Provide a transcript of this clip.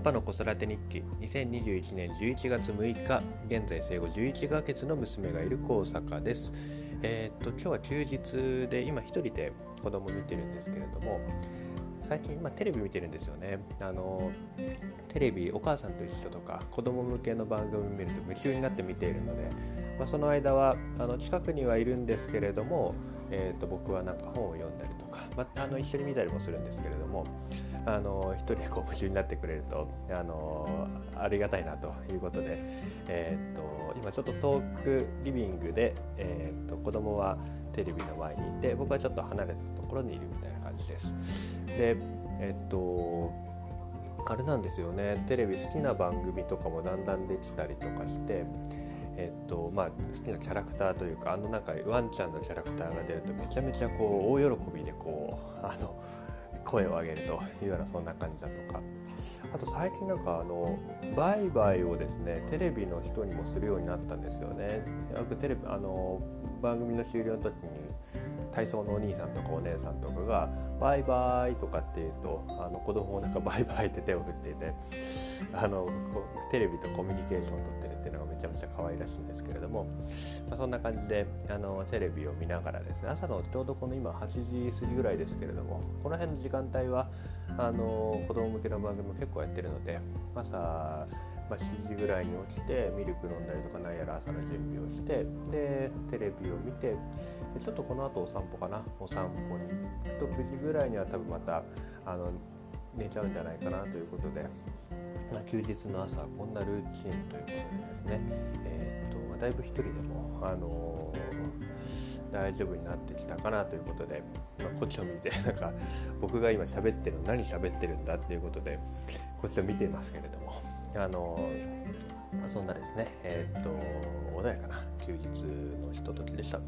パパの子育て日記。2021年11月6日。現在生後11ヶ月の娘がいる高坂です。えー、っと今日は休日で今一人で子供見てるんですけれども最近、まあ、テレビ見てるんですよね。あのテレビお母さんと一緒とか子供向けの番組見ると夢中になって見ているので、まあ、その間はあの近くにはいるんですけれども、えー、と僕はなんか本を読んだりとか、まあ、あの一緒に見たりもするんですけれどもあの一人でこう夢中になってくれるとあのありがたいなということで、えー、っと今ちょっと遠くリビングで、えー、っと子供はテレビの前にいて僕はちょっと離れたところにいるみたいな感じです。でえっとあれなんですよねテレビ好きな番組とかもだんだんできたりとかしてえっとまあ、好きなキャラクターというかあの中ワンちゃんのキャラクターが出るとめちゃめちゃこう大喜びで声を上げるというようなそんな感じだとか。あと最近なんかあの売買をですねテレビの人にもするようになったんですよね。よくテレビあの番組の終了の時に体操のお兄さんとかお姉さんとかが「バイバイ」とかって言うとあの子供もなんか「バイバイ」って手を振っていてあのテレビとコミュニケーションをとってるっていうのがめちゃめちゃ可愛らしいんですけれども、まあ、そんな感じであのテレビを見ながらですね朝のちょうどこの今8時過ぎぐらいですけれどもこの辺の時間帯はあの子供向けの番組も結構やってるので朝まあ、7時ぐらいに起きてミルク飲んだりとかなんやら朝の準備をしてでテレビを見てちょっとこの後お散歩かなお散歩に行くと9時ぐらいには多分またあの寝ちゃうんじゃないかなということで、まあ、休日の朝こんなルーチンということでですね、え、だいぶ1人でも、あのー、大丈夫になってきたかなということで、まあ、こっちを見て なんか僕が今喋ってるの何喋ってるんだっていうことでこっちを見ていますけれどもあのー、そんなですねえっ、と穏やかな休日のひとときでした。